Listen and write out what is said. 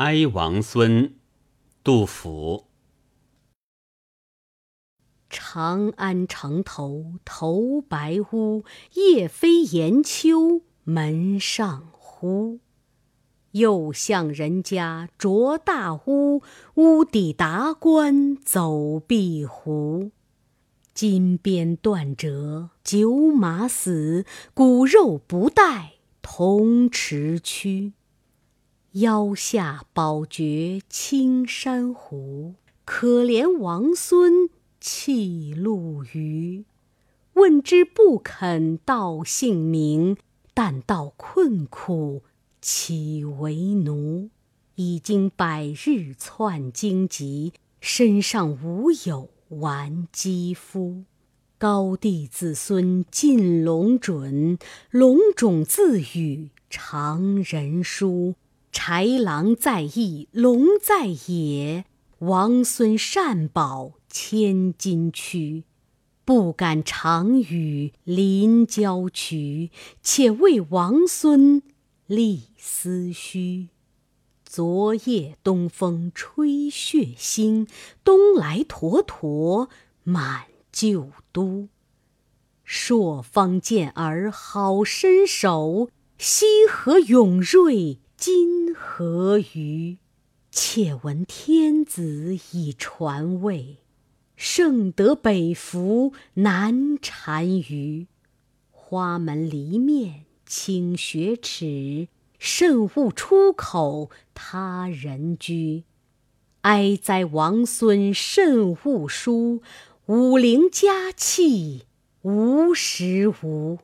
哀王孙，杜甫。长安城头头白屋，夜飞檐秋门上呼。又向人家着大屋，屋底达官走壁胡。金鞭断折九马死，骨肉不带铜池躯。腰下宝觉青山胡，可怜王孙。弃路余，问之不肯道姓名，但道困苦岂为奴？已经百日窜荆棘，身上无有完肌肤。高帝子孙尽龙准，龙种自语常人书。豺狼在翼龙在野，王孙善保。千金躯，不敢长与临郊渠，且为王孙立思绪。昨夜东风吹血腥，东来沱沱满旧都。朔方健儿好身手，西河永瑞今何于？且闻天子已传位。圣德北服南单于，花门篱面请雪耻，慎勿出口他人居。哀哉王孙慎勿书，武陵佳气无时无。